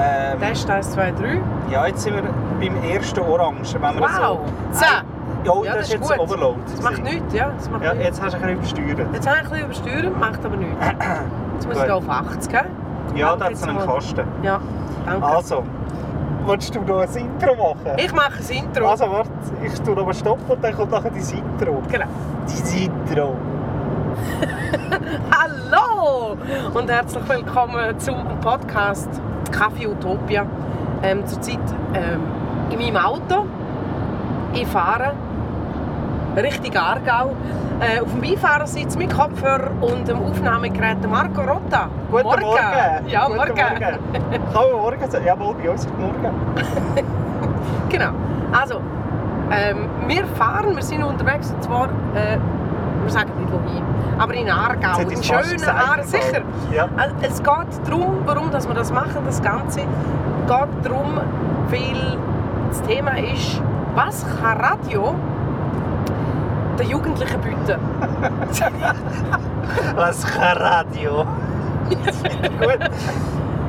Ähm, Test 1, 2, 3. ja, jetzt sind wir beim ersten Orange. Wenn Wow! So, 10! ja, Ja, das, das ist ist jetzt gut. Overload. Das macht nichts, ja. Das macht Ja, nichts. jetzt hast du ein bisschen übersteuert. Jetzt habe ich ein bisschen übersteuert, macht aber nichts. Jetzt muss ich auf 80, gell? Ja, Danke da hat es einen mal. Kasten. Ja, danke. Also, willst du noch ein Intro machen? Ich mache ein Intro. Also warte, ich tue nochmal Stopp und dann kommt nachher dein Intro. Genau. Dein Intro. Hallo und herzlich willkommen zum Podcast Kaffee Utopia. Ähm, zurzeit ähm, in meinem Auto. Ich fahre Richtung Aargau. Äh, auf dem Beifahrersitz mit Kopfhörer und dem Aufnahmegerät Marco Rotta. Guten Morgen. Ja, Guten morgen. Morgen. Kann man morgen sagen? Jawohl, bei uns ist morgen. Genau. Also, ähm, wir fahren, wir sind unterwegs und zwar, äh, wir sagen nicht wohin, aber in Aargau, in schönen Aargau. Sicher. Ja. Also, Es geht darum, warum dass wir das machen, das Ganze. Es geht darum, weil das Thema ist, was kann Radio den Jugendlichen bieten? Was kann Radio? Gut.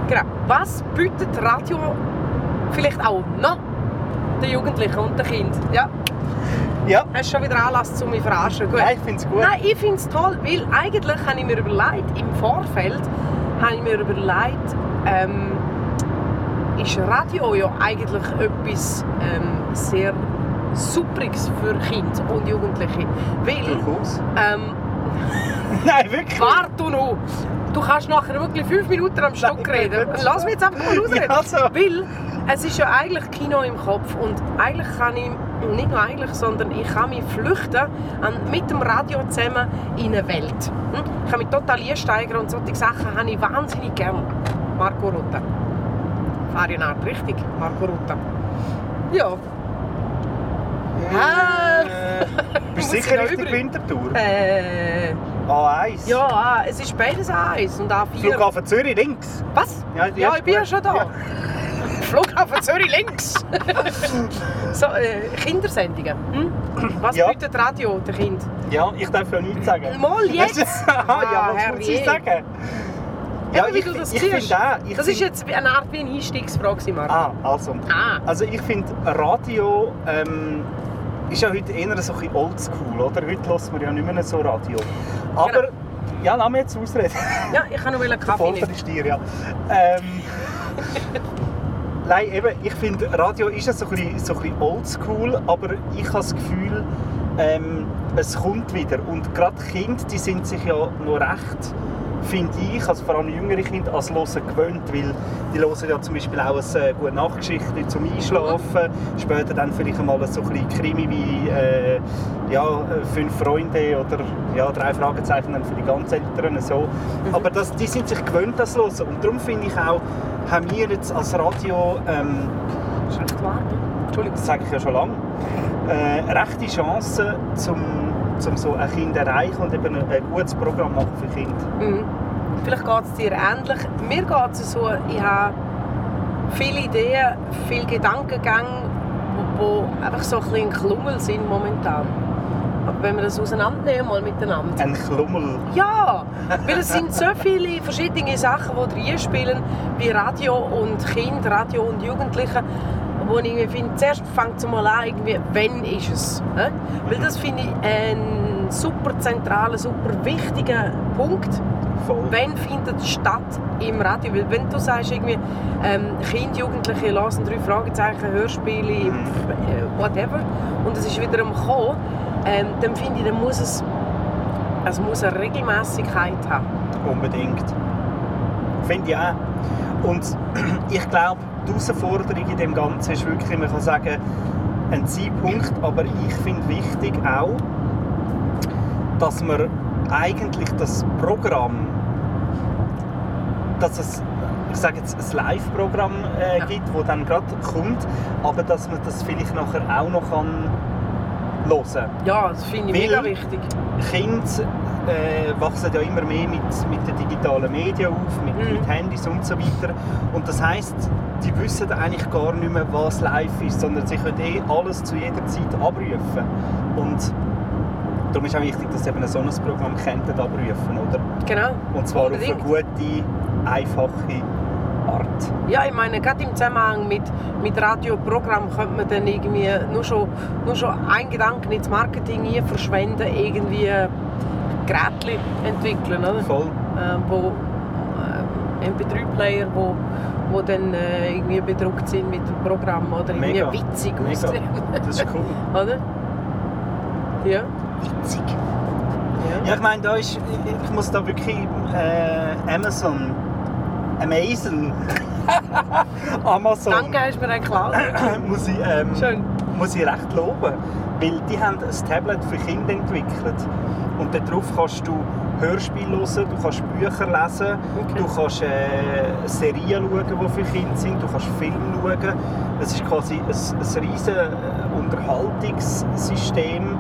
Genau. Was bietet Radio vielleicht auch noch den Jugendlichen und den Kindern? Ja, Ja, hast du schon wieder Anlass, um mich zu verarschen? Gut. Nein, ich finde es gut. Nein, ich finde es toll, weil eigentlich habe ich mir überlegt, im Vorfeld habe ich mir überlegt, ähm, ist Radio ja eigentlich etwas ähm, sehr Superiges für Kinder und Jugendliche. Weil, Durchaus. ähm, Nein, wirklich. warte noch, du kannst nachher wirklich fünf Minuten am Stück reden. Lass mich jetzt einfach mal ausreden. Ja, so. Weil es ist ja eigentlich Kino im Kopf und eigentlich kann ich, nicht nur eigentlich, sondern ich kann mich flüchten an, mit dem Radio zusammen in eine Welt. Hm? Ich kann mich total einsteigern und solche Sachen habe ich wahnsinnig gern. Marco Rutta. Farinart, richtig, Marco Rutta. Ja. Ah. Äh, bist du sicher richtig übrig? Winterthur? Äh, A1? ja, es ist beides A1 und A4. Flughafen Zürich links. Was? Ja, Ja, ich bin ja schon da. Ja. Flughafen Zürich links. so, äh, Kindersendungen. Hm? Was Ja. bietet Radio den Kind? Ja, ich darf ja nichts sagen. Mal jetzt! ah, ja, Ah, was muss ich sagen? Ja, wie ich, du das ich siehst. finde auch. Ich Das find- ist jetzt wie eine Art wie eine Einstiegsfrage. Ah, also. Ah. Also ich finde, Radio ähm, ist ja heute eher so ein oldschool, oder? Heute hört man ja nicht mehr so Radio. Aber, Genau. ja, lass mich jetzt ausreden. Ja, ich kann noch einen Kaffee nehmen. dir, ja. Ähm, Nein, eben, ich finde, Radio ist ja so ein bisschen, oldschool, aber ich habe das Gefühl, ähm, es kommt wieder. Und gerade Kinder, die sind sich ja noch recht, finde ich, also vor allem jüngere Kinder, als Hören gewöhnt, weil die hören ja zum Beispiel auch eine gute Nachtgeschichte zum Einschlafen, später dann vielleicht einmal so ein Krimi wie äh, ja, «Fünf Freunde» oder ja, «Drei Fragezeichen» dann für die ganz Älteren so. Aber das, die sind sich gewöhnt, das hören. Und darum finde ich auch, haben wir jetzt als Radio, ähm, das sage ich ja schon lange, äh, rechte Chancen, zum, zum so ein Kind erreichen und eben ein, gutes Programm machen für Kinder. Mhm. Vielleicht geht es dir ähnlich. Mir geht es so, ich habe viele Ideen, viele Gedankengänge, wo, wo einfach so ein ein Klummel sind momentan. Aber wenn wir das auseinandernehmen mal miteinander. Ein Klummel. Ja, weil es sind so viele verschiedene Sachen, die reinspielen, wie Radio und Kind, Radio und Jugendliche, wo ich irgendwie finde, zuerst fängt es mal an, irgendwie, wann ist es? hä? Weil das finde ich einen super zentralen, super wichtigen Punkt. Voll. Wann findet es statt im Radio? Weil wenn du sagst, irgendwie, ähm, Kinder, Jugendliche lassen drei Fragezeichen, Hörspiele, Mhm. äh, whatever, und es ist wieder am Kommen, ähm, dann finde ich, dann muss es, es muss eine Regelmäßigkeit haben. Unbedingt. Finde ich auch. Und ich glaube, die Herausforderung in dem Ganzen ist wirklich, man kann sagen, ein Zeitpunkt, aber ich finde wichtig auch, dass man eigentlich das Programm, dass es ich sage jetzt, ein Live-Programm äh, gibt, das dann gerade kommt, aber dass man das vielleicht nachher auch noch kann hören kann. Ja, das finde ich Weil- mega wichtig. Kinder äh, wachsen ja immer mehr mit, mit den digitalen Medien auf, mit, Mhm. mit Handys und so weiter. Und das heisst, die wissen eigentlich gar nicht mehr, was live ist, sondern sie können eh alles zu jeder Zeit abrufen. Und darum ist auch wichtig, dass sie eben so ein Programm könnten abrufen, oder? Genau. Und zwar auf eine Unbedingt. gute, einfache Art. Ja, ich meine, gerade im Zusammenhang mit, mit Radioprogramm könnte man dann irgendwie nur schon, nur schon einen Gedanken ins Marketing hier verschwenden, irgendwie Geräte entwickeln, oder? Voll. Äh, wo äh, MP3-Player, wo, wo dann äh, irgendwie bedruckt sind mit dem Programm oder irgendwie Mega. witzig Mega. aussehen, Das ist cool. oder? Ja. Witzig. ja. Ja, ich meine, da ist, ich, muss da wirklich äh, Amazon, Amazon, Amazon, Danke, hast du mir einen geklaut. muss ich, ähm, Schön. muss ich recht loben, weil die haben ein Tablet für Kinder entwickelt und darauf kannst du Hörspiele hören, du kannst Bücher lesen, Okay. du kannst äh, Serien schauen, die für Kinder sind, du kannst Filme schauen. Es ist quasi ein, ein riesen Unterhaltungssystem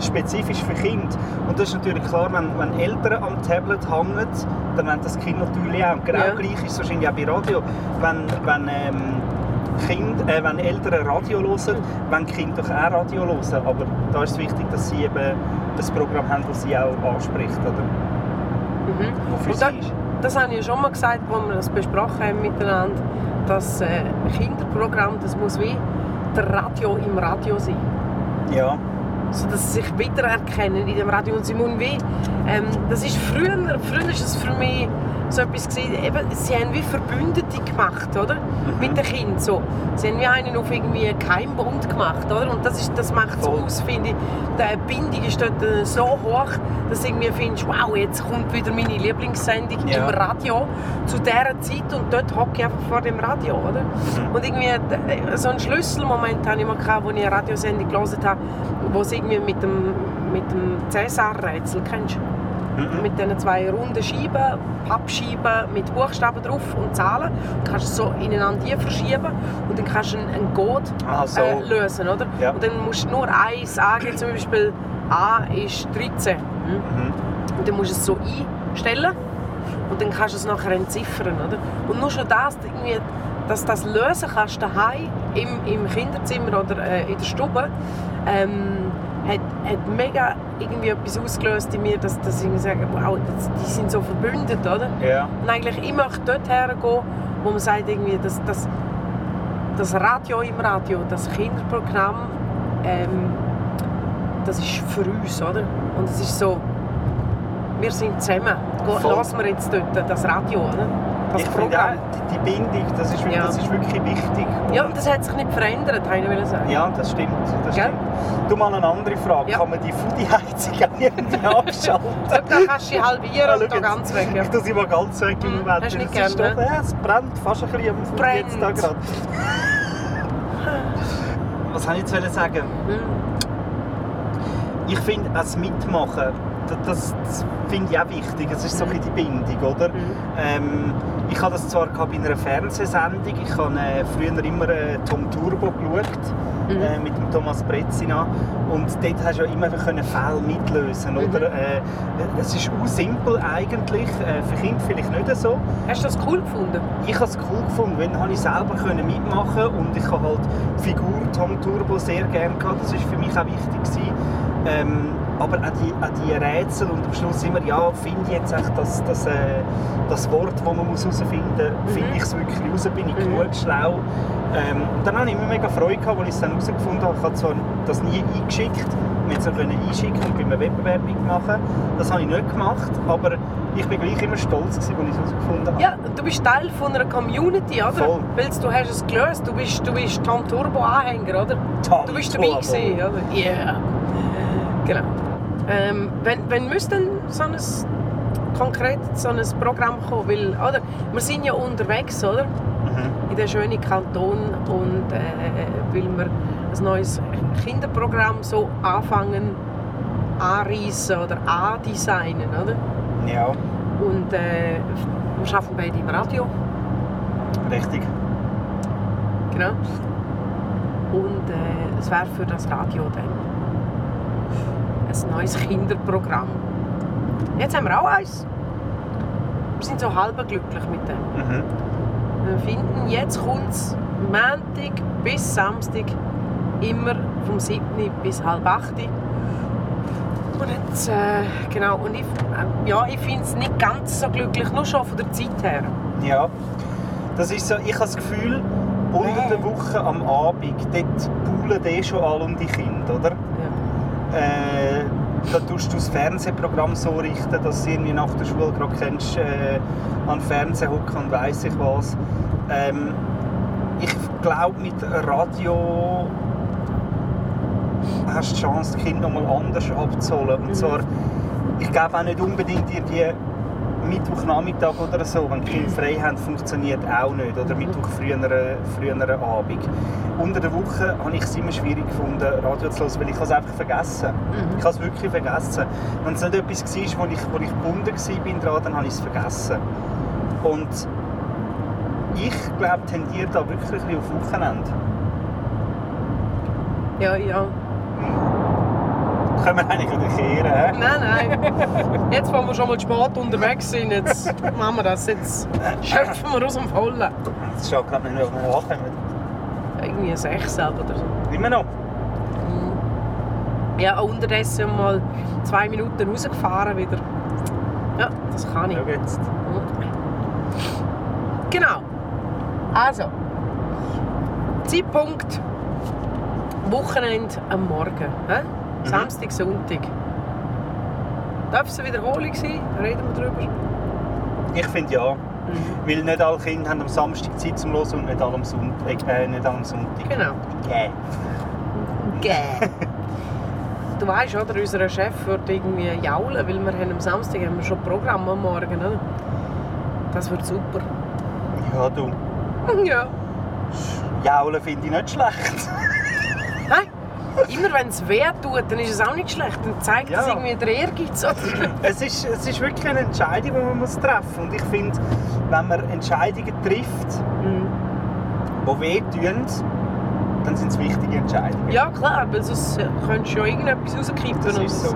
spezifisch für Kinder. Und das ist natürlich klar, wenn, wenn Eltern am Tablet hängen, dann wollen das Kind natürlich auch. Und Genau Ja. gleich ist es wahrscheinlich auch bei Radio. Wenn, wenn, ähm, kind, äh, wenn Eltern Radio hören, die Kinder doch auch Radio hören. Aber da ist es wichtig, dass sie eben das Programm haben, das sie auch anspricht. Oder? Mhm. Wo Und da-. Das habe ich ja schon mal gesagt, als wir das besprochen haben miteinander, dass äh, Kinderprogramm, das muss wie der Radio im Radio sein. Ja, So dass sie sich wiedererkennen in dem Radio. Und sie müssen wie, ähm, das ist früher, früher ist es für mich so etwas gewesen, eben, sie haben wie Verbündete gemacht, oder? Mit den Kindern so. Sie haben wie einen auf irgendwie Keimbund gemacht, oder? Und das, ist, das macht es Voll. aus, finde ich. Die Bindung ist dort äh, so hoch, dass du irgendwie findest, wow, jetzt kommt wieder meine Lieblingssendung Ja. im Radio zu dieser Zeit und dort hocke ich einfach vor dem Radio, oder? Mhm. Und irgendwie äh, so einen Schlüsselmoment hatte ich mal, gehabt, wo ich eine Radiosendung gelesen habe, wo es irgendwie mit dem, mit dem Cäsar-Rätsel, kennst du? Mhm. Mit diesen zwei runden Scheiben, Pappscheiben mit Buchstaben drauf und Zahlen. Du kannst es so ineinander verschieben und dann kannst du einen, Code Ah, so. äh, lösen, oder? Ja. Und dann musst du nur eins angeben, zum Beispiel A ist 13. Hm? Mhm. Und dann musst du es so einstellen und dann kannst du es nachher entziffern, oder? Und nur schon das, irgendwie, dass du das lösen kannst daheim im, im Kinderzimmer oder äh, in der Stube, ähm, hat, hat mega irgendwie etwas ausgelöst in mir, dass, dass ich mir sage, wow, das, die sind so verbündet, oder? Ja. Und eigentlich immer dort hergehen, wo man sagt, irgendwie, dass, dass, das Radio im Radio, das Kinderprogramm, ähm, das ist für uns, oder? Und es ist so, wir sind zusammen. Lassen wir jetzt dort das Radio, oder? Das ich finde auch, die, Bindung, das ist, wirklich- Ja. das ist wirklich wichtig. Ja, Und- und das hat sich nicht verändert, wollte ich sagen. Ja, das stimmt. Das Gell? stimmt. Du mal eine andere Frage. Ja. Kann man die Foodie-Heizung auch irgendwie abschalten? Da kannst du sie halbieren und da ganz weg. Ja. Ich tue sie mal ganz weg im Mhm, Moment. hast du nicht Das ist gern, doch- Ja, es brennt fast ein bisschen am Foodie jetzt da Brennt. gerade. Was soll ich jetzt sagen? Hm. Ich finde, das Mitmachen, das, das, finde ich auch wichtig. Es ist so ein bisschen die Bindung, oder? Mhm. Ähm, ich habe das zwar bei einer Fernsehsendung. Ich habe äh, früher immer äh, Tom Turbo geschaut, Mhm. äh, mit dem Thomas Brezina. Und dort hast du ja immer können Fälle mitlösen Mhm. oder? Äh, es ist auch simpel eigentlich, äh, für Kinder vielleicht nicht so. Hast du das cool gefunden? Ich habe es cool gefunden, wenn habe ich selber können mitmachen und ich habe halt die Figur Tom Turbo sehr gerne gehabt. Das war für mich auch wichtig gewesen. Ähm, aber auch die, auch die Rätsel und am Schluss immer, ja, finde ich jetzt echt das, das, äh, das Wort, das man muss herausfinden muss, finde ich es wirklich raus, bin ich Mhm. genug schlau. Ähm, und dann habe ich immer mega Freude gehabt, als ich es dann herausgefunden habe. Ich habe zwar das nie eingeschickt, wir es können einschicken und bei einem Wettbewerb mitmachen. Das habe ich nicht gemacht, aber ich bin gleich immer stolz gewesen, als ich es herausgefunden habe. Ja, du bist Teil von einer Community, oder? Voll. Weil du hast es gelöst. Du bist, du bist Tom Turbo Anhänger, oder? Tom Du bist dabei Turbo. gewesen, oder? Yeah. Genau. Ähm, wenn, wenn müsste denn so ein konkret so ein Programm kommen, weil, oder? Wir sind ja unterwegs, oder? Mhm. In den schönen Kanton und äh, weil wir ein neues Kinderprogramm so anfangen anreißen oder andesignen, oder? Ja, Und äh, wir arbeiten beide im Radio. richtig. Genau. Und äh, es wäre für das Radio dann ein neues Kinderprogramm. Jetzt haben wir auch eins. Wir sind so halb glücklich mit dem. Mhm. Wir finden, jetzt kommt es Montag bis Samstag immer vom 7. bis halb 8. Und jetzt, äh, genau, und ich, äh, ja, ich finde es nicht ganz so glücklich, nur schon von der Zeit her. Ja. Das ist so, ich habe das Gefühl, unter der Woche am Abend, dort poolen eh schon alle um die Kinder, oder? Äh, da tust du das Fernsehprogramm so richten, dass du irgendwie nach der Schule gerade kennst, äh, an den Fernseher hocken und weiss ich was. Ähm, ich glaube, mit Radio hast du die Chance, die Kinder nochmal anders abzuholen. Und Mhm. zwar, ich glaube auch nicht unbedingt irgendwie Mittwochnachmittag oder so, wenn die Kinder frei haben, funktioniert auch nicht. Oder Mittwoch früher, früher Abend. Unter der Woche habe ich es immer schwierig gefunden, Radio zu hören, weil ich es einfach vergessen Mhm. Ich habe es wirklich vergessen. Wenn es nicht etwas war, wo ich, wo ich gebunden war dann habe ich es vergessen. Und ich glaube, tendiere da wirklich ein bisschen auf Wochenende. Ja, ja. Können wir eigentlich kehren, hä? Nein, nein. Jetzt, wo wir schon mal spät unterwegs sind, jetzt machen wir das. Jetzt schöpfen wir aus dem Vollen. Es schaut gerade nicht mehr, wir ankommen. Irgendwie sechs oder so. Immer noch. Ja, unterdessen mal zwei Minuten rausgefahren wieder. Ja, das kann ich. Schau jetzt. Genau. Also, Zeitpunkt Wochenende am Morgen. Hä? Samstag, Sonntag. Darf es eine Wiederholung sein? Reden wir darüber. Ich finde ja. Weil nicht alle Kinder haben am Samstag Zeit zum Hören und nicht alle am Sonntag. Äh, nicht alle am Sonntag. Genau. Yeah. Gäh. Du weißt, oder? Unser Chef wird irgendwie jaulen, weil wir haben am Samstag haben wir schon Programm am Morgen. Oder? Das wird super. Ja, du. Ja. Jaulen finde ich nicht schlecht. Immer wenn es weh tut, dann ist es auch nicht schlecht. Dann zeigt Ja. es irgendwie der Ehrgeiz. Es, ist, es ist wirklich eine Entscheidung, die man muss treffen muss. Und ich finde, wenn man Entscheidungen trifft, Mhm. die wehtun, dann sind es wichtige Entscheidungen. Ja, klar, weil sonst könntest du ja irgendetwas rauskippen. Das ist so.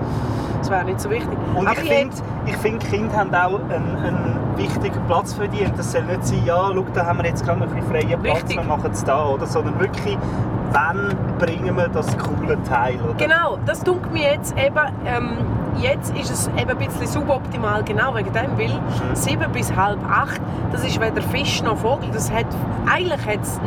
Das wäre nicht so wichtig. Und Aber ich finde, ich find, Kinder haben auch einen, einen wichtigen Platz verdient. Das soll nicht sein, ja, schau, da haben wir jetzt gerade noch ein bisschen freien Platz, Richtig. wir machen es da. Oder? Sondern wirklich, wann bringen wir das coole Teil? Oder? Genau, das tut mir jetzt eben, ähm, jetzt ist es eben ein bisschen suboptimal, genau wegen dem, weil Mhm. 7 bis halb 8, das ist weder Fisch noch Vogel, das hat, eigentlich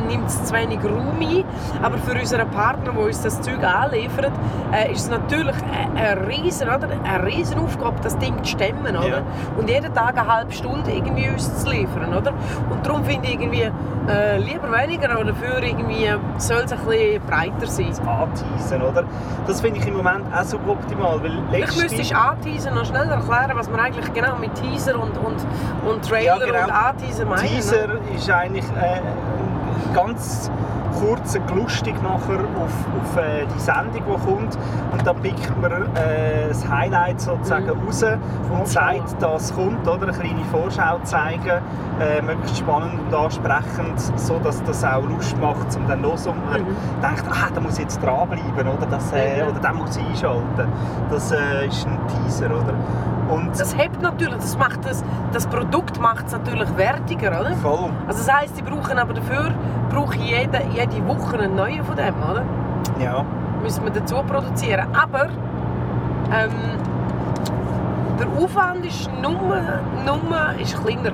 nimmt es zu wenig Raum ein, aber für unseren Partner, der uns das Zeug anliefert, äh, ist es natürlich eine, riesen, oder? eine riesen Aufgabe, das Ding zu stemmen, oder? Ja. Und jeden Tag eine halbe Stunde irgendwie uns zu liefern, oder? Und darum finde ich irgendwie, äh, lieber weniger, aber dafür irgendwie soll es ein bisschen breiter sein. Anteasen, oder? Das finde ich im Moment auch suboptimal, weil Vielleicht letzte- müsstest du anteasen noch schneller erklären, was man eigentlich genau mit Teaser und, und, und Trailer Ja, genau. und Anteasen meinen. Teaser ist eigentlich äh, ein ganz kurzer Lustigmacher auf, auf äh, die Sendung, die kommt. Und dann pickt man äh, das Highlight sozusagen Mhm. raus und zeigt, dass es kommt. Oder? Eine kleine Vorschau zeigen, äh, möglichst spannend und ansprechend, so dass das auch Lust macht, um dann los und man Mhm. denkt, ah, da muss ich jetzt dranbleiben oder, das, äh, oder da muss ich einschalten. Das äh, ist ein Teaser. Oder? Und Das hebt natürlich, das, macht das, das Produkt macht es natürlich wertiger, oder? voll. Also das heisst, die brauchen aber dafür brauche jede, jede Woche einen neuen von dem, oder? Ja. Müssen wir dazu produzieren. Aber ähm, der Aufwand ist nur, nur ist kleiner.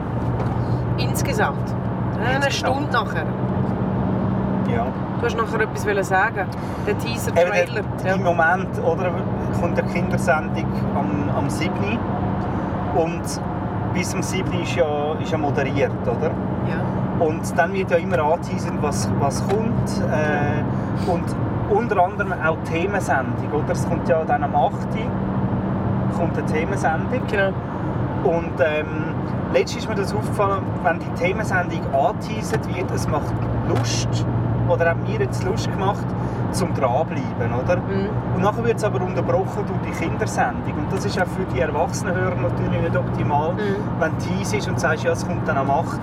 Insgesamt. Eine Insgesamt. Stunde nachher. ja. Du hast nachher etwas sagen. Der Teaser-Trailer. Im Moment oder, kommt eine Kindersendung am, am 7. Und bis am 7. ist ja, ist ja moderiert, oder? Ja. Und dann wird ja immer angeteasert, was, was kommt. Äh, und unter anderem auch Themensendung, oder? Es kommt ja dann am 8. kommt eine Themensendung. Genau. Und ähm, letztens ist mir das aufgefallen, wenn die Themensendung angeteasert wird, es macht Lust, oder hat mir jetzt Lust gemacht, zum dranbleiben, oder? Mhm. Und nachher wird es aber unterbrochen durch die Kindersendung. Und das ist auch für die Erwachsenenhörer natürlich nicht optimal, Mhm. wenn du teasst ist und sagst, ja, es kommt dann am 8.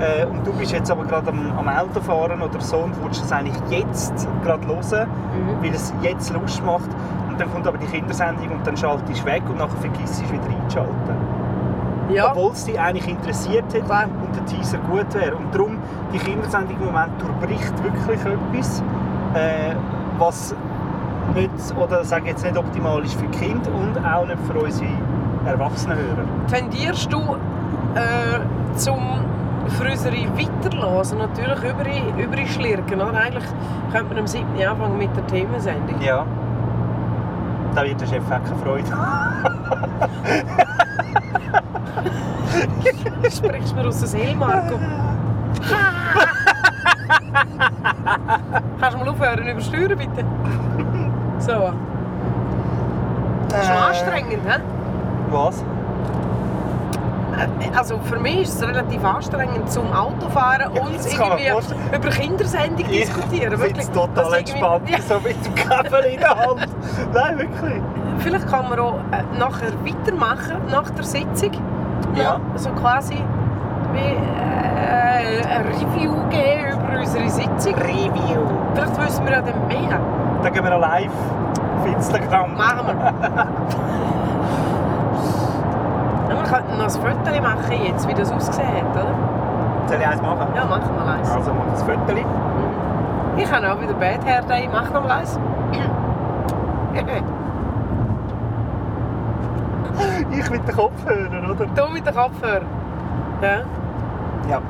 Äh, und du bist jetzt aber gerade am, am Autofahren oder so und willst es eigentlich jetzt gerade hören, Mhm. weil es jetzt Lust macht. Und dann kommt aber die Kindersendung und dann schaltest du weg und nachher vergisst du wieder einzuschalten. Ja, Obwohl es dich eigentlich interessiert hat Klar. und der Teaser gut wäre. Und darum, die Kindersendung im Moment durchbricht wirklich etwas, äh, was nicht, oder sage jetzt nicht optimal ist für Kinder und auch nicht für unsere Erwachsenenhörer. tendierst du äh, zum für unsere Weiterlassen natürlich über, schlirken. Oder? Eigentlich könnte man am 7. anfangen mit der Themensendung. Ja. Da wird der Chef auch keine Freude. Sprichst mir aus der Seele, Marco? Kannst du mal aufhören übersteuern, bitte? So. Das ist schon Äh. anstrengend, hä? Was? Äh, Also für mich ist es relativ anstrengend zum Autofahren und irgendwie über Kindersendung diskutieren. Ich Wirklich. finde es total Das entspannt, Ja, so mit dem Käfer in der Hand. Nein, wirklich. vielleicht kann man auch äh, nachher weitermachen, nach der Sitzung. Ja. So quasi wie äh, ein Review geben über unsere Sitzung. Review. Vielleicht wissen wir ja dann mehr. Dann gehen wir live auf Instagram. Machen wir. wir könnten noch ein Foto machen jetzt, wie das ausgesehen hat, oder? Soll ich eins machen? Ja, machen wir eins. Also mach ein Foto. Ich habe auch wieder Bad Hair Day. Mach noch mal eins. Ich mit den Kopfhörern, oder? Du mit den Kopfhörern. Ja. Ja.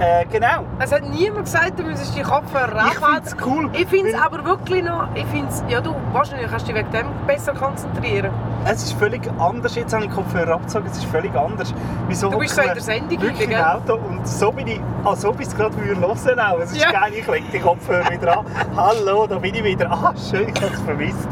Äh, genau. Es hat niemand gesagt, du müsstest die Kopfhörer Ich finde es cool. Ich finde es aber wirklich noch, ich finde es, ja du, wahrscheinlich kannst du dich wegen dem besser konzentrieren. Es ist völlig anders. Jetzt habe ich die Kopfhörer abgezogen. Es ist völlig anders. Wieso Du bist so in der Sendung wirklich im? Auto und so bin ich, ich es gerade hören hören auch. Es ist Ja. geil, ich lege die Kopfhörer wieder an. Hallo, da bin ich wieder. Ah, schön, ich habe es vermisst.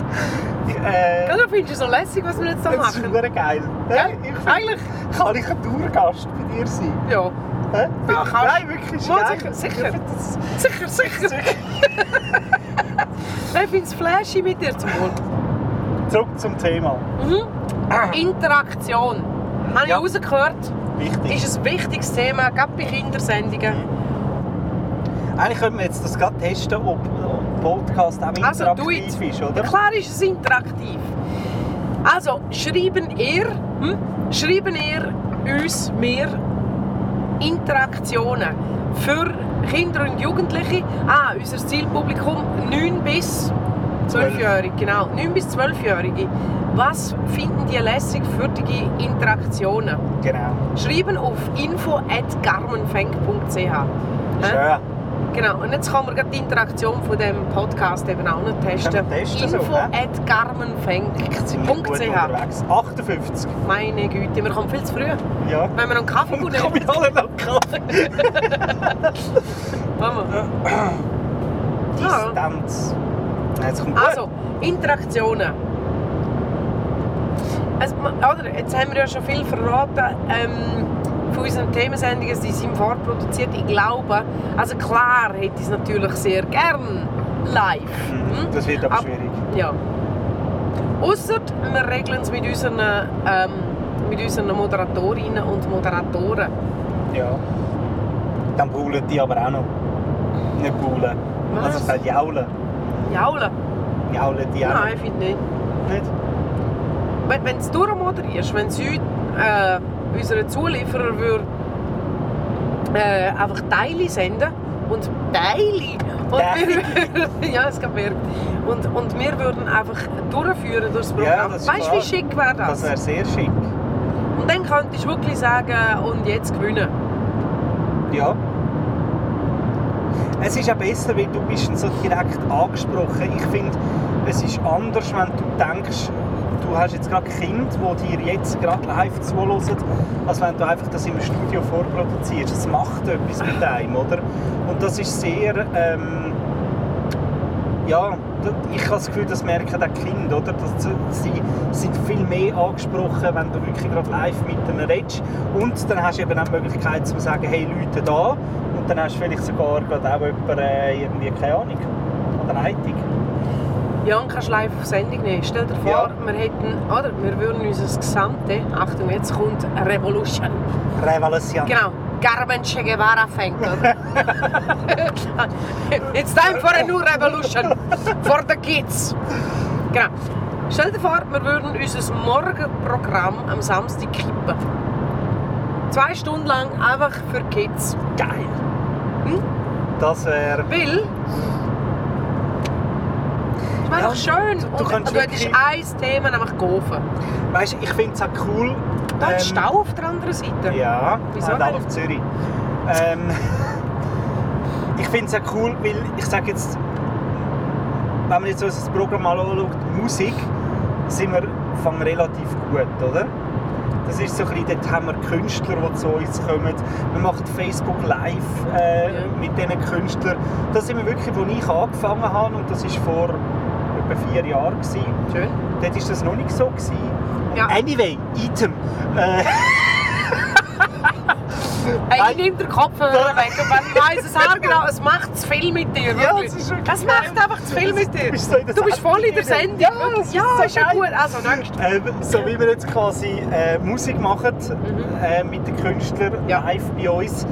Äh, Ja, du findest es so lässig, was wir jetzt da das ist machen. geil. Ja, ich find, eigentlich, kann ich ein Tourgast bei dir sein? ja. Hä? Ja, kannst. Nein, wirklich, ist Mal geil. sicher, sicher. Ich das- Sicher, sicher. Nein, ich finde es flashy mit dir zum Wohl. Zurück zum Thema. Mhm. Interaktion. Habe ich Ja. rausgehört, Wichtig. ist ein wichtiges Thema, gerade bei Kindersendungen. Eigentlich könnten wir jetzt das gerade testen, ob Podcast auch Also, interaktiv ist, Ja, oder? klar ist es interaktiv. Also, schreiben ihr, hm? schreiben ihr uns mehr Interaktionen für Kinder und Jugendliche. Ah, unser Zielpublikum 9 bis 12-Jährige, genau. 9 bis 12-Jährige. Was finden die lässig für die Interaktionen? Genau. Schreiben auf info.garmenfeng.ch. Schön. Genau, und jetzt kann man die Interaktion von dem Podcast eben auch noch testen. Testen so, Info at wir gut garmenfeng.ch unterwegs. 58. Meine Güte, wir kommen viel zu früh. Ja. Wenn wir noch einen Kaffee nehmen, komm ich alle noch Kaffee. machen wir. Distanz. Nein, jetzt kommt gut. Also, Interaktionen. Also, oder, jetzt haben wir ja schon viel verraten ähm, von unseren Themensendungen, die sind vorproduziert. Ich glaube, also klar hätte ich es natürlich sehr gern live. Mhm, hm? Das wird aber Ab- schwierig. Ja. Ausser wir regeln es mit unseren, ähm, mit unseren Moderatorinnen und Moderatoren. Ja. Dann buhlen die aber auch noch. Nicht buhlen. Was? Also es heißt jaulen. Jaulen? Jaulen die auch Nein, ich finde nicht. Nicht? Wenn, wenn du durchmoderierst, wenn sie äh, unseren Zulieferer würde, äh, einfach Teile senden und Teile und wir, ja, es gab mehr. Und, und wir würden einfach durchführen durch das Ja, Programm. ist weißt du, wie schick wäre das? Das wäre sehr schick. Und dann könntest du wirklich sagen, und jetzt gewinnen. Ja. Es ist auch besser, weil du bist so direkt angesprochen. Ich finde, es ist anders, wenn du denkst, du hast jetzt gerade Kind, die dir jetzt gerade live zuhören, als wenn du einfach das im Studio vorproduzierst. Es macht etwas mit einem, oder? Und das ist sehr... Ähm, ja, ich habe das Gefühl, das merken auch Kinder, oder? Dass sie, sie sind viel mehr angesprochen, wenn du wirklich gerade live mit ihnen redest. Und dann hast du eben auch die Möglichkeit zu sagen, hey Leute da. Und dann hast du vielleicht sogar gerade auch jemanden, äh, irgendwie, keine Ahnung, an der Leitung. Ja, und kannst live auf Sendung nehmen. Stell dir vor, Ja. wir hätten, oder, wir würden unser gesamte, Achtung, jetzt kommt Revolution. Revolution. Genau, Che Guevara fängt, oder? It's time for a new revolution for the kids. Genau. Stell dir vor, wir würden unser Morgenprogramm am Samstag kippen. Zwei Stunden lang einfach für Kids. Geil. Hm? Das wäre... Weil... Doch schön. du und könntest du hättest ein Thema nämlich geholfen. Weißt du, ich finde es auch cool... Da ähm, Stau auf der anderen Seite. Ja, Wieso Wieso denn? auf Zürich. Ähm, ich finde es auch cool, weil ich sage jetzt, wenn man jetzt so das Programm mal anschaut, Musik, sind wir fangen relativ gut, oder? Das ist so ein bisschen, dort haben wir Künstler, die zu uns kommen. Wir machen Facebook Live äh, mit diesen Künstlern. Das sind wir wirklich, wo ich angefangen habe und das war vor etwa vier Jahren. Gewesen. Schön. Dort war das noch nicht so. Gewesen. Ja. Anyway, Item. Äh, Hey, ich nehme den Kopfhörer weg und wenn ich weiss es auch genau, es macht zu viel mit dir. Ja, es ist es macht einfach zu viel mit dir. Du bist voll in der Sendung. Ja, das ist ja so ist ja gut. Also, nächstes. Ähm, so wie wir jetzt quasi äh, Musik machen Mhm. äh, mit den Künstlern Ja. live bei uns,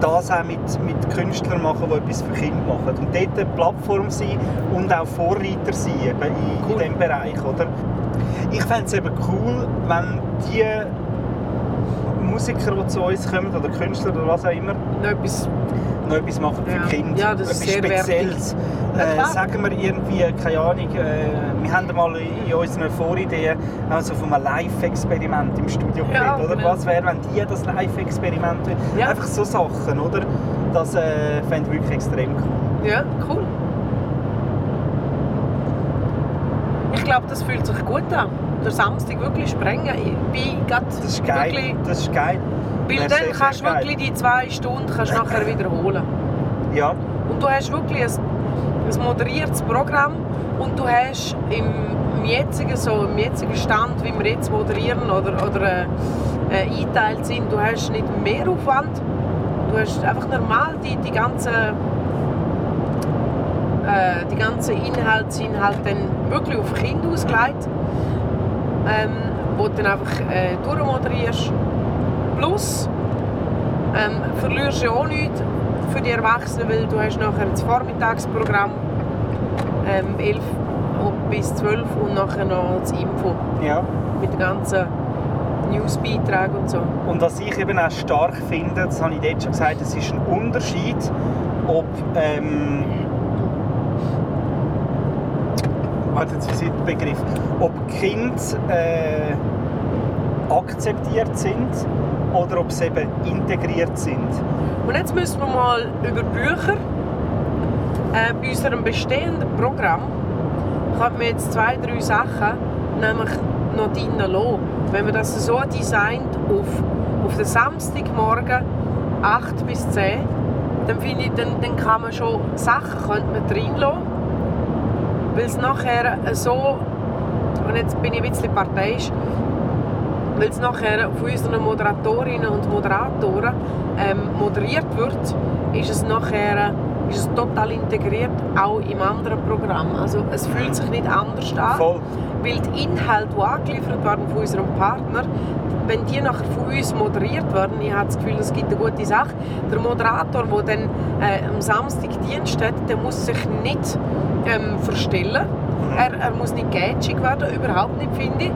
das auch mit, mit Künstlern machen, die etwas für Kinder machen. Und dort eine Plattform sein und auch Vorreiter sein eben in, Cool. in diesem Bereich. Oder? Ich fände es eben cool, wenn die Musiker, die zu uns kommen, oder Künstler oder was auch immer, etwas. Noch etwas machen für Ja. Kinder. Ja, das ist etwas sehr wertig. Spezielles. Ja, Äh, sagen wir irgendwie, keine Ahnung, äh, wir haben mal in unseren Vorideen auch so von einem Live-Experiment im Studio Ja, geredet, oder? genau. Was wäre, wenn die das Live-Experiment... Ja. Einfach so Sachen, oder? Das äh, fände ich wirklich extrem cool. Ja, cool. Ich glaube, das fühlt sich gut an. Der Samstag wirklich sprengen. Ich bin Das ist geil. Das ist geil. Weil dann kannst du wirklich die zwei Stunden kannst nachher wiederholen. Ja, Und du hast wirklich ein, ein moderiertes Programm und du hast im, im jetzigen, so, im jetzigen Stand, wie wir jetzt moderieren oder, oder äh, äh, eingeteilt sind, du hast nicht mehr Aufwand. Du hast einfach normal die, die ganzen äh, die ganzen Inhalte sind halt dann wirklich auf Kinder ausgelegt, ähm, wo du dann einfach äh, durchmoderierst. Plus ähm, verlierst du ja auch nichts für die Erwachsenen, weil du hast nachher das Vormittagsprogramm ähm, 11 bis 12 und nachher noch das Info ja. mit den ganzen Newsbeiträgen und so. Und was ich eben auch stark finde, das habe ich dort schon gesagt, es ist ein Unterschied, ob... Ähm, warte, jetzt der Begriff? Ob Kinder äh, akzeptiert sind oder ob sie eben integriert sind. Und jetzt müssen wir mal über Bücher. Äh, bei unserem bestehenden Programm könnte man jetzt zwei, drei Sachen nämlich noch drin lassen. Wenn man das so designt auf, auf den Samstagmorgen 8 bis 10, dann finde ich, dann, dann kann man schon Sachen könnte man drin lassen. Weil es nachher so, und jetzt bin ich ein bisschen parteiisch, weil es nachher von unseren Moderatorinnen und Moderatoren ähm, moderiert wird, ist es nachher ist es total integriert, auch im anderen Programm. Also es fühlt sich nicht anders an, Voll. weil die Inhalte, die angeliefert werden von unserem Partner, wenn die nachher von uns moderiert werden, ich habe das Gefühl, es gibt eine gute Sache. Der Moderator, der dann äh, am Samstag Dienst hat, der muss sich nicht ähm, verstellen. Er, er muss nicht gätschig werden, überhaupt nicht, finde ich.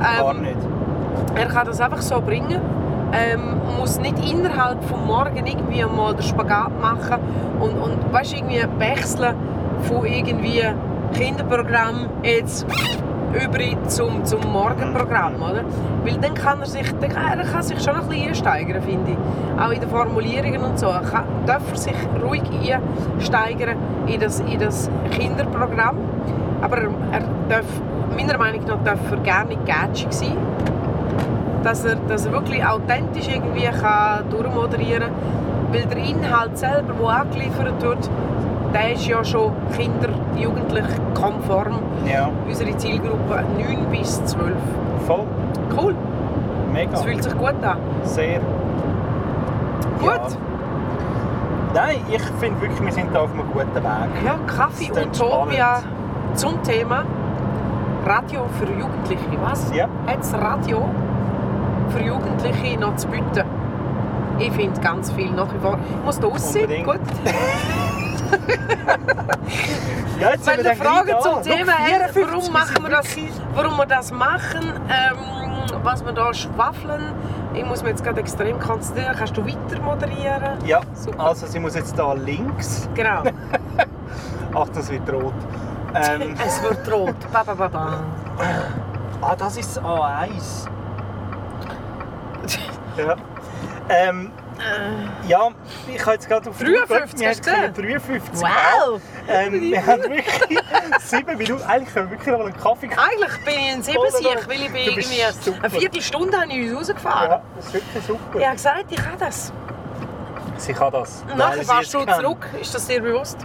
Gar Ähm, nicht. Er kann das einfach so bringen. Ähm, muss nicht innerhalb vom Morgen irgendwie mal den Spagat machen und, und weißt, irgendwie wechseln von irgendwie Kinderprogramm jetzt über zum, zum Morgenprogramm, oder? Weil dann kann er sich, dann kann, er kann sich schon ein bisschen einsteigern, finde ich. Auch in den Formulierungen und so. Er kann, darf er sich ruhig einsteigern in das, in das Kinderprogramm. Aber er, er darf, meiner Meinung nach, darf er gerne nicht sein dass er, dass er wirklich authentisch irgendwie kann durchmoderieren kann. Weil der Inhalt selber, der angeliefert wird, der ist ja schon kinder-, jugendlich konform. Ja, Unsere Zielgruppe 9 bis 12. voll. Cool, Mega. das fühlt sich gut an. Sehr. Gut. Ja. Nein, ich finde wirklich, wir sind da auf einem guten Weg. Ja, Kaffee Utopia spannend. zum Thema Radio für Jugendliche. Was? Ja. Hat das Radio für Jugendliche noch zu bieten? Ich finde ganz viel nach wie vor. Ich muss da. Unbedingt. Gut. Ja, jetzt Wenn wir Fragen zum. Thema 54, warum machen wir das, warum wir das machen, ähm, was wir da schwafeln, ich muss mich jetzt gerade extrem konzentrieren. Kannst du weiter moderieren? Ja, Super. also sie muss jetzt da links. Genau. Ach, das wird rot. Ähm, es wird rot. Ba, ba, ba, ba. ah, das ist das A1. Ja. Ähm, Ja, ich habe jetzt gerade auf 53 wir hast du haben gesehen? 53 Wow! Ähm, wir haben wirklich sieben Minuten. Eigentlich können wir wirklich noch mal einen Kaffee Eigentlich bin ich ein Siebensieg, weil ich bin irgendwie eine Viertelstunde habe ich uns rausgefahren. Ja, das ist wirklich super. Ich habe gesagt, ich kann das. Sie kann das. Und nachher fährst du zurück. Ist das dir bewusst?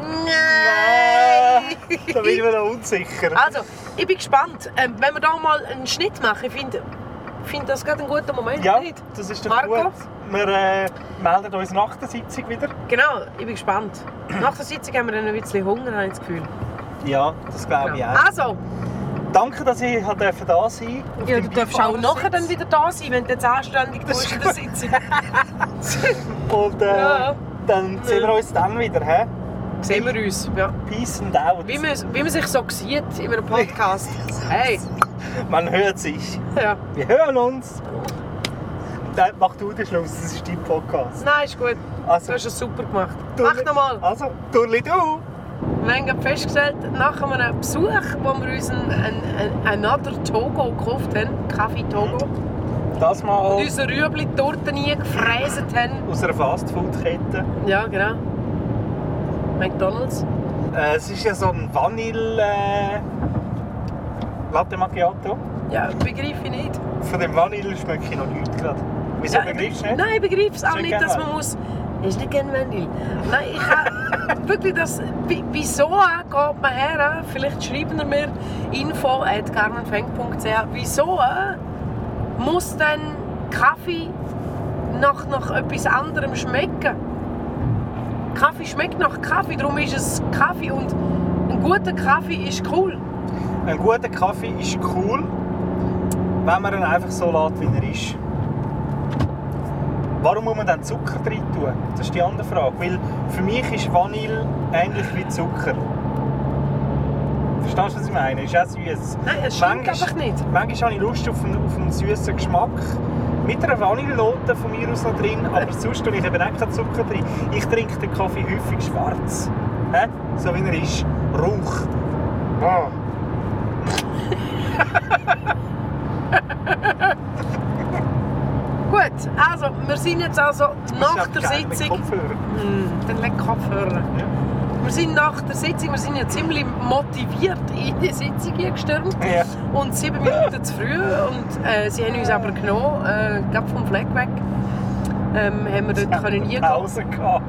Nein! Da bin ich mir noch unsicher. Also, ich bin gespannt. Ähm, wenn wir da mal einen Schnitt machen, ich finde finde das gerade ein guter Moment. ja, nicht? das ist doch Marco? gut. Wir äh, melden uns nach der Sitzung wieder. Genau, ich bin gespannt. Nach der Sitzung haben wir dann ein bisschen Hunger, habe ich das Gefühl. Ja, das glaube ich Genau. auch. Also, Danke, dass ich da sein durfte. ja, du darfst auch nachher dann wieder da sein, wenn du jetzt anständig tust in der Sitzung. Und äh, Ja. dann sehen wir uns dann wieder. He? Sehen wir uns. Ja. Peace and out. Wie, man, wie man sich so sieht in einem Podcast. Hey, Man hört sich. ja. Wir hören uns. Dann mach du den Schluss, das ist dein Podcast. Nein, ist gut. Also, Du hast es super gemacht. Turli- Mach nochmal. Also, Turli du! Wir haben festgestellt, nach einem Besuch, wo wir uns einen, einen, einen Another Togo gekauft haben, Kaffee Togo, Das mal und unsere Rüebli-Torte nie gefräset haben. aus einer Fastfood-Kette. Ja, genau. McDonalds. Äh, es ist ja so ein Vanille äh, Latte Macchiato. Ja, begreife ich nicht. Von dem Vanille schmecke ich noch nichts gerade. Wieso ja, begreifst du nicht? Nein, ich begreife es auch nicht nicht, dass man muss... Ist nicht gerne Vanille. Nein, ich habe wirklich das... wie- Wieso geht man her? Vielleicht schreiben wir mir info at Wieso muss denn Kaffee nach, nach etwas anderem schmecken? Kaffee schmeckt nach Kaffee, darum ist es Kaffee und ein guter Kaffee ist cool. Ein guter Kaffee ist cool, wenn man ihn einfach so lässt, wie er ist. Warum muss man dann Zucker rein tun? Das ist die andere Frage. Weil für mich ist Vanille ähnlich wie Zucker. Verstehst du, was ich meine? Ist auch süß. Nein, es stimmt Manchmal- einfach nicht. Manchmal habe ich Lust auf einen, auf einen süßen Geschmack. Mit einer Vanillelote von mir aus noch drin, aber sonst tue ich eben auch keinen Zucker drin. Ich trinke den Kaffee häufig schwarz. Hä? So wie er ist. Rauch. Ah. Gut, also wir sind jetzt also nach der ja geil mit Sitzung. Kopfhörer. Hm, dann leg Kopfhörer. Ja. Wir sind nach der Sitzung, wir sind ja ziemlich motiviert in die Sitzung gestürmt. Ja. Und sieben Minuten zu früh. Und äh, sie haben uns aber genommen, äh, gerade vom Fleck weg. Ähm, haben wir dort können eingehen. Pause gehabt.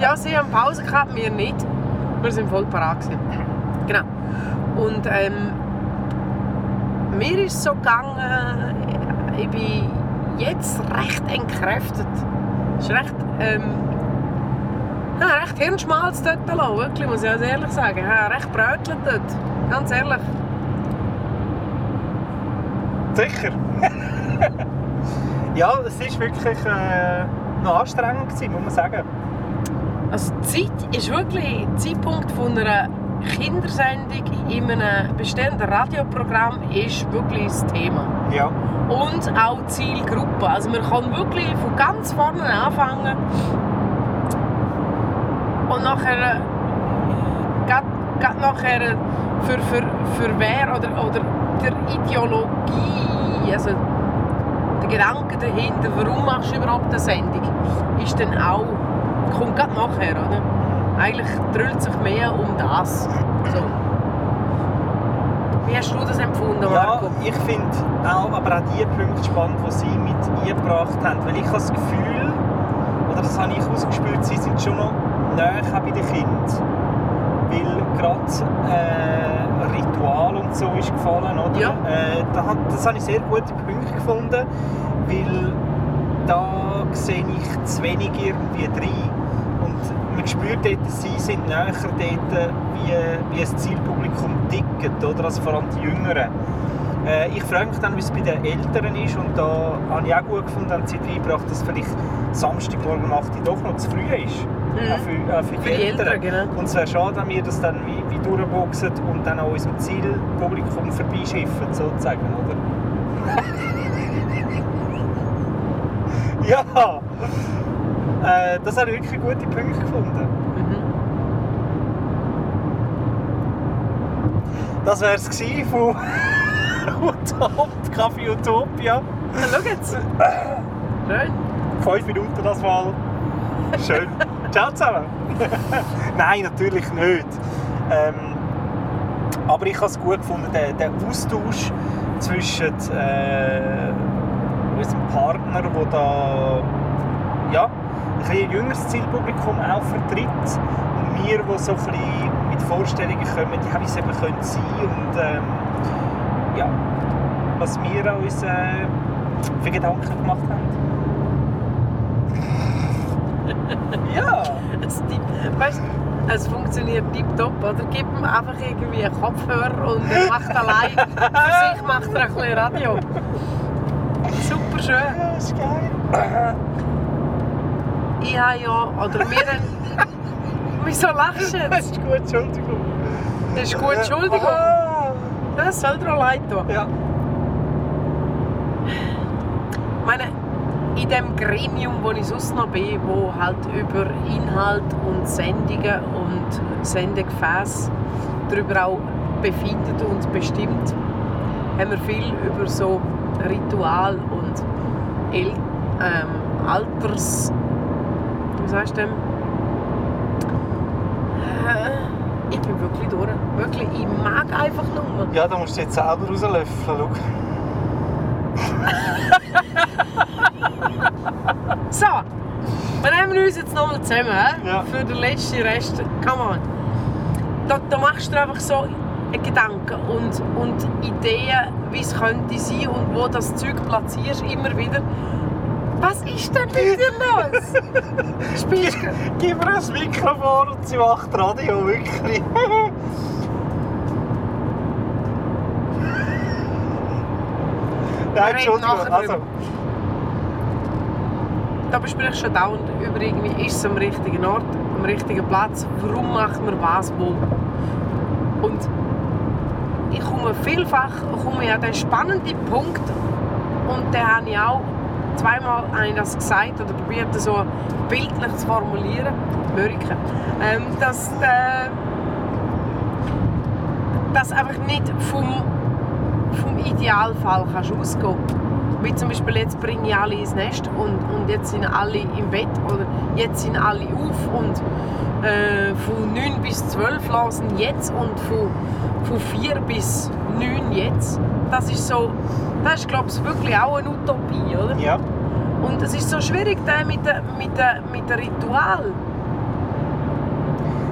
Ja, sie haben Pause gehabt, wir nicht. Wir sind voll parat gewesen. Genau. Und ähm, mir ist so gegangen, ich bin jetzt recht entkräftet. Es ist recht, ähm, ja, recht Hirnschmalz dort gelassen, wirklich, muss ich also ehrlich sagen. Ja, recht brötelt dort, ganz ehrlich. Sicher. ja, es ist wirklich äh, noch anstrengend gewesen, muss man sagen. Also die Zeit ist wirklich der Zeitpunkt von einer Kindersendung in einem bestehenden Radioprogramm ist wirklich das Thema. Ja. Und auch die Zielgruppe. Also man kann wirklich von ganz vorne anfangen und nachher äh, grad nachher für, für, für wer oder, oder der Ideologie, also der Gedanke dahinter, warum machst du überhaupt eine Sendung, ist dann auch, kommt gerade nachher, oder? Eigentlich drüllt sich mehr um das. So. Wie hast du das empfunden, Ja, Marco? ich finde auch, aber auch die Punkte spannend, die sie mit eingebracht haben. Weil ich habe das Gefühl, oder das habe ich ausgespürt, sie sind schon noch näher bei den Kindern. Weil gerade äh, Ritual und so ist gefallen, oder? Ja. Äh, da hat, das habe ich sehr gute Punkte gefunden, weil da sehe ich zu wenig irgendwie drin. Und man spürt dort, sie sind näher dort, wie, wie das Zielpublikum tickt, oder? Also vor allem die Jüngeren. Äh, ich frage mich dann, wie es bei den Älteren ist und da habe ich auch gut gefunden, haben sie reingebracht, dass vielleicht Samstagmorgen um 8 Uhr doch noch zu früh ist. Mhm. Auch für, auch für, Für die Älteren, genau. Und es wäre schade, wenn wir das dann wie, wie durchboxen und dann an unserem Zielpublikum vorbeischiffen, sozusagen, oder? ja! Äh, das habe ich wirklich gute Punkte gefunden. Mhm. Das wäre es von Utop, Kaffee Utopia. Na, schau jetzt. Schön. Fünf Minuten das mal. Schön. Ciao zusammen. Nein, natürlich nicht. Ähm, aber ich habe es gut gefunden, der, der Austausch zwischen äh, unserem Partner, der da ja, ein bisschen jüngeres Zielpublikum auch vertritt und wir, die so ein mit Vorstellungen kommen, ja, wie es eben könnte sein und ähm, ja, was wir uns äh, für Gedanken gemacht haben. Ja! Es, weißt, es funktioniert tiptop, oder? Gib ihm einfach irgendwie einen Kopfhörer und er macht allein. Für sich macht er ein bisschen Radio. Super schön. Ja, ist geil. Ich habe ja, oder wir haben... Wieso lachst du Das ist gut, Entschuldigung. Das ist gut, Entschuldigung. Ah. Das soll dir leid tun. Ja. Ich meine, in dem Gremium, wo ich sonst noch bin, wo halt über Inhalt und Sendungen und Sendegefäße darüber auch befindet und bestimmt, haben wir viel über so Ritual und El ähm, Alters... Wie sagst du dem? Äh, Ich bin wirklich durch. Wirklich, ich mag einfach nur. ja, da musst du jetzt selber rauslöffeln. Schau. So, wir nehmen uns jetzt nochmal zusammen? Ja. für den letzten Rest. Come on. Da, da machst du einfach so Gedanken und, und Ideen, wie es könnte sein und wo das Zeug platzierst, immer wieder. Was ist denn mit dir los? Spielst du... Gib mir ein Mikrofon und sie macht Radio, wirklich. Nein, Entschuldigung. Also. Da besprichst du dauernd über irgendwie, ist es am richtigen Ort, am richtigen Platz, warum macht man was wo. Und ich komme vielfach komme ich an den spannenden Punkt und den habe ich auch zweimal habe ich das gesagt oder probiert das so bildlich zu formulieren, Mörike, ähm, dass äh, dass einfach nicht vom, vom Idealfall kannst ausgehen wie zum Beispiel jetzt bringe ich alle ins Nest und, und jetzt sind alle im Bett oder jetzt sind alle auf und äh, von 9 bis 12 lassen jetzt und von, von 4 bis 9 jetzt. Das ist so, das ist glaube ich wirklich auch eine Utopie, oder? ja. Und es ist so schwierig mit dem mit der, mit der Ritual.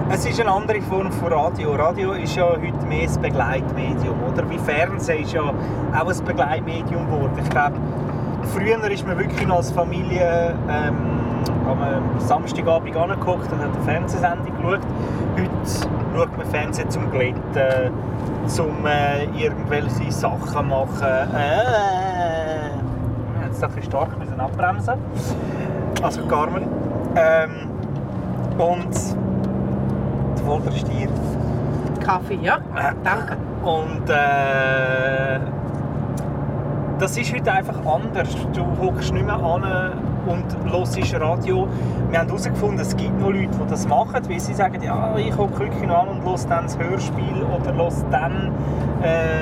Es ist eine andere Form von Radio. Radio ist ja heute mehr ein Begleitmedium, oder? Wie Fernsehen ist ja auch ein Begleitmedium geworden. Ich glaube, früher ist man wirklich als Familie ähm, am Samstagabend angeguckt und hat eine Fernsehsendung geschaut. Heute schaut man Fernsehen zum Glätten, zum äh, irgendwelche Sachen machen. Äh, wir haben jetzt ein stark abbremsen. Also Carmen. Ähm, und Stier. Kaffee, ja? Danke. Und äh, das ist heute einfach anders. Du hockst nicht mehr an und hörst Radio. Wir haben herausgefunden, es gibt noch Leute, die das machen, weil sie sagen, ja, ich hocke wirklich noch an und höre dann das Hörspiel oder höre dann, äh,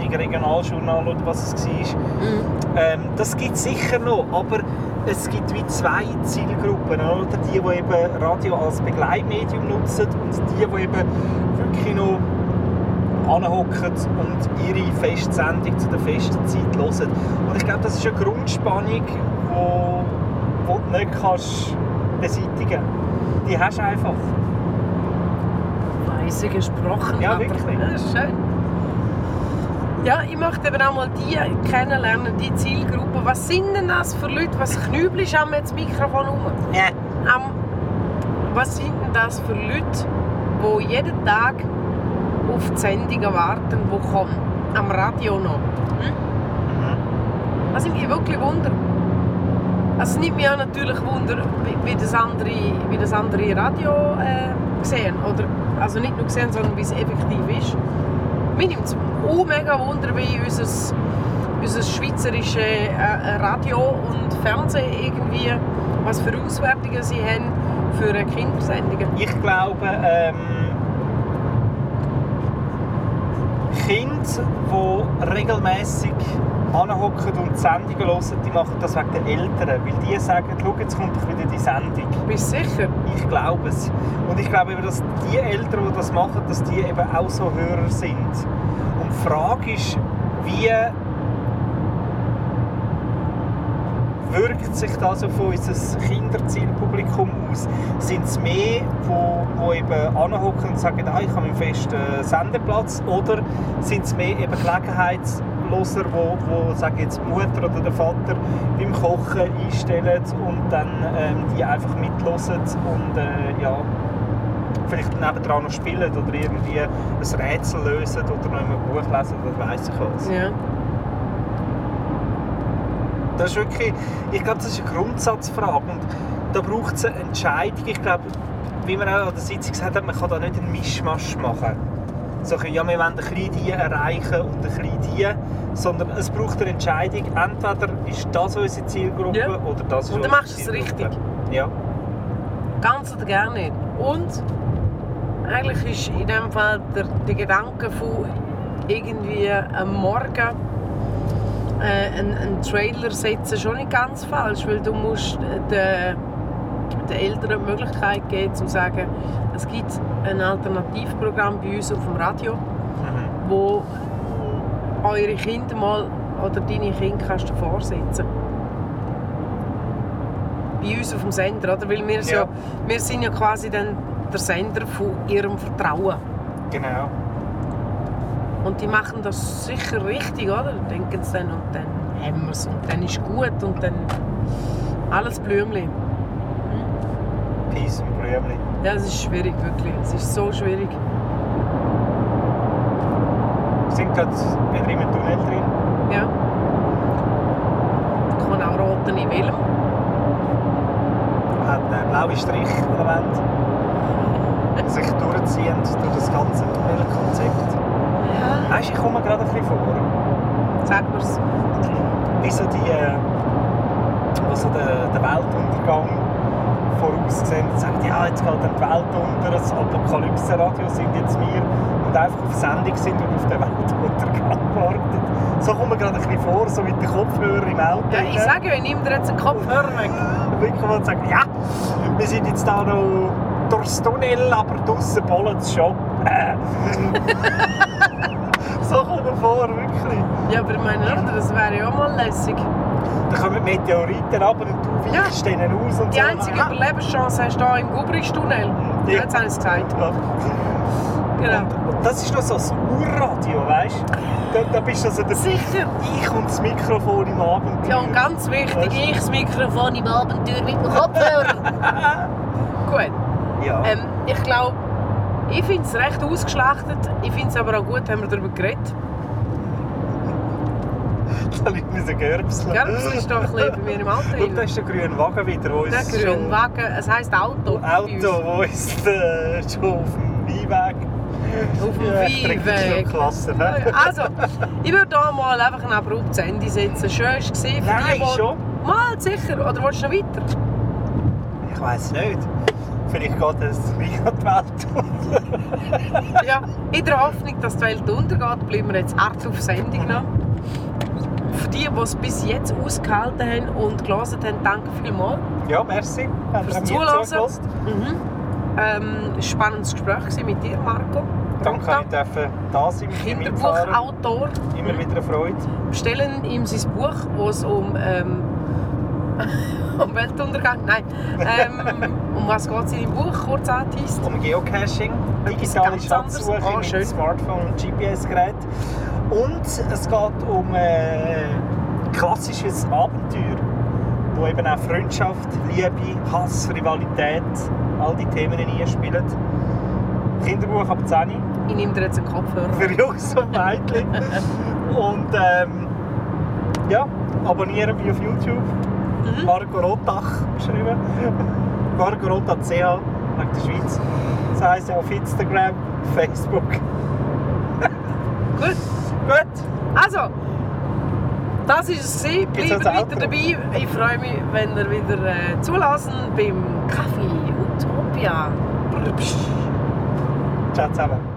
Ahnung, Regionaljournal oder was es war. Mhm. Ähm, das gibt es sicher noch, aber es gibt wie zwei Zielgruppen. Oder? Die, die eben Radio als Begleitmedium nutzen und die, die eben wirklich noch anhocken und ihre Festsendung zu der festen Zeit hören. Und ich glaube, das ist eine Grundspannung, die wo, wo du nicht kannst beseitigen Die hast du einfach. Weise gesprochen. Ja, wirklich. Ja, ist schön. Ja, ich möchte eben auch mal die kennenlernen, die Zielgruppe. Was sind denn das für Leute? Was knübelst du am jetzt Mikrofon um? Ja. Am, was sind denn das für Leute, die jeden Tag auf die Sendungen warten, die kommen? Am Radio noch. Hm? Das nimmt mich wirklich Wunder. Also es nimmt mich auch natürlich Wunder, wie, wie, das, andere, wie das andere Radio äh, sehen. Oder, also nicht nur sehen, sondern wie es effektiv ist. Mir nimmt es auch mega Wunder, wie unser, unser schweizerische äh, Radio und Fernsehen irgendwie, was für Auswertungen sie haben für Kindersendungen. Ich glaube, ähm, Kinder, die regelmäßig anhocken und Sendungen hören, die machen das wegen den Eltern. Weil die sagen, schau, jetzt kommt doch wieder die Sendung. Bist du sicher? Ich glaube es. Und ich glaube eben, dass die Eltern, die das machen, dass die eben auch so Hörer sind. Die Frage ist, wie wirkt sich das auf unser Kinderzielpublikum aus? Sind es mehr, wo eben anhocken und sagen, ah, ich habe meinen festen Sendeplatz? Oder sind es mehr eben Gelegenheitsloser, wo, wo sagen jetzt die Mutter oder der Vater beim Kochen einstellen und dann ähm, die einfach mitlosen und äh, ja, vielleicht nebendran noch spielen oder irgendwie ein Rätsel lösen oder noch ein Buch lesen oder weiss ich was. Ja. Das ist wirklich, ich glaube, das ist eine Grundsatzfrage und da braucht es eine Entscheidung. Ich glaube, wie man auch an der Sitzung gesagt hat, man kann da nicht einen Mischmasch machen. So, ja, wir wollen ein bisschen die erreichen und ein bisschen die, sondern es braucht eine Entscheidung. Entweder ist das unsere Zielgruppe Ja. oder das ist Und dann machst du es richtig. Ja, Ganz oder gar nicht. Und eigentlich ist in dem Fall der, der Gedanke von irgendwie am Morgen äh, einen, einen Trailer setzen schon nicht ganz falsch, weil du musst den, den Eltern die Möglichkeit geben, zu sagen, es gibt ein Alternativprogramm bei uns auf dem Radio, mhm. wo eure Kinder mal oder deine Kinder kannst du vorsetzen. Bei uns auf dem Sender, oder? Weil wir, Ja. ja. wir sind ja quasi dann der Sender von ihrem Vertrauen. genau. Und die machen das sicher richtig, oder? Denken sie dann und dann haben wir es und dann ist gut und dann alles Blümchen. Peace und Blümchen. Ja, es ist schwierig, wirklich. Es ist so schwierig. Wir sind gerade wieder im Tunnel drin. Ja. Da kann auch roten in Willem. hat einen blauen Strich an der Wand, die sich durchziehen durch das ganze Tunnelkonzept. Ja. Weißt ich komme gerade ein bisschen vor, Sag mir's. wie so die, äh, die so den, den Weltuntergang voraussehen und sagen, ja, jetzt geht die Welt unter, das Apokalypse-Radio sind jetzt wir und einfach auf Sendung sind und auf den Weltuntergang warten. So kommt mir gerade ein bisschen vor, so mit den Kopfhörern im Auto. Ja, ich sage ja, ich nehme dir jetzt einen Kopfhörer weg. wirklich mal sagen, ja, wir sind jetzt da noch durchs Tunnel, aber draussen bollen schon. So kommt mir vor, wirklich. Ja, aber ich meine, oder? das wäre ja auch mal lässig. Da kommen Meteoriten ab und du Ja. weichst denen aus und Die so. einzige. Überlebenschance hast du hier im Gubrichtunnel. Ja. Ja. Jetzt habe ich es gesagt. Ja. Genau. Und, und das ist noch so ein Urradio, weißt du? Da, da bist du so der Sicher. Ich und das Mikrofon im Abend. Ja, und ganz wichtig, Weißt du? ich das Mikrofon im Abenteuer mit dem Kopfhörer. Gut. Ja. Ähm, ich glaube, ich finde es recht ausgeschlachtet. Ich finde es aber auch gut, haben wir darüber geredet. da liegt mir so Gerbsel. Gerbsel ist doch ein bisschen bei mir im Alter. Und da ist der grüne Wagen wieder, wo Der uns grüne schon... Wagen, es heisst Auto. Auto, uns. wo ist äh, schon auf dem Weinweg. Auf dem Weinweg. Also, ich würde hier mal einfach ein abruptes Ende setzen. Schön war es für Nein, die, die... schon. Mal, sicher. Oder willst du noch weiter? Ich weiß nicht. Vielleicht geht es gleich an die Welt. Ja, in der Hoffnung, dass die Welt untergeht, bleiben wir jetzt hart auf Sendung noch. Für die, die es bis jetzt ausgehalten haben und gelesen haben, danke vielmals. Ja, merci. Fürs Zuhören. Mhm. Ähm, ein spannendes Gespräch mit dir, Marco. Danke, Rotta, ich da sein mit. Kinderbuchautor. Immer wieder eine Freude. Bestellen ihm sein Buch, wo es um, ähm, um Weltuntergang, nein, ähm, um was geht es in dem Buch, kurz angeteased? Um Geocaching, digitale. Schatzsuche Ah, mit schön. Smartphone und GPS-Gerät. Und es geht um äh, klassisches Abenteuer, wo eben auch Freundschaft, Liebe, Hass, Rivalität, all die Themen einspielen. Kinderbuch ab 10 Ich nehme dir jetzt einen Kopfhörer. für Jungs und Mädchen. und ähm, ja, abonnieren mich auf YouTube. Mhm. Marco Rotach geschrieben. Marco Rotach CH wegen der Schweiz. Das heisst auf Instagram, Facebook. Gut. Gut, Also, das war es. Bleibt weiter Outro. dabei. Ich freue mich, wenn ihr wieder äh, zulassen beim Kaffee Utopia. ciao zusammen.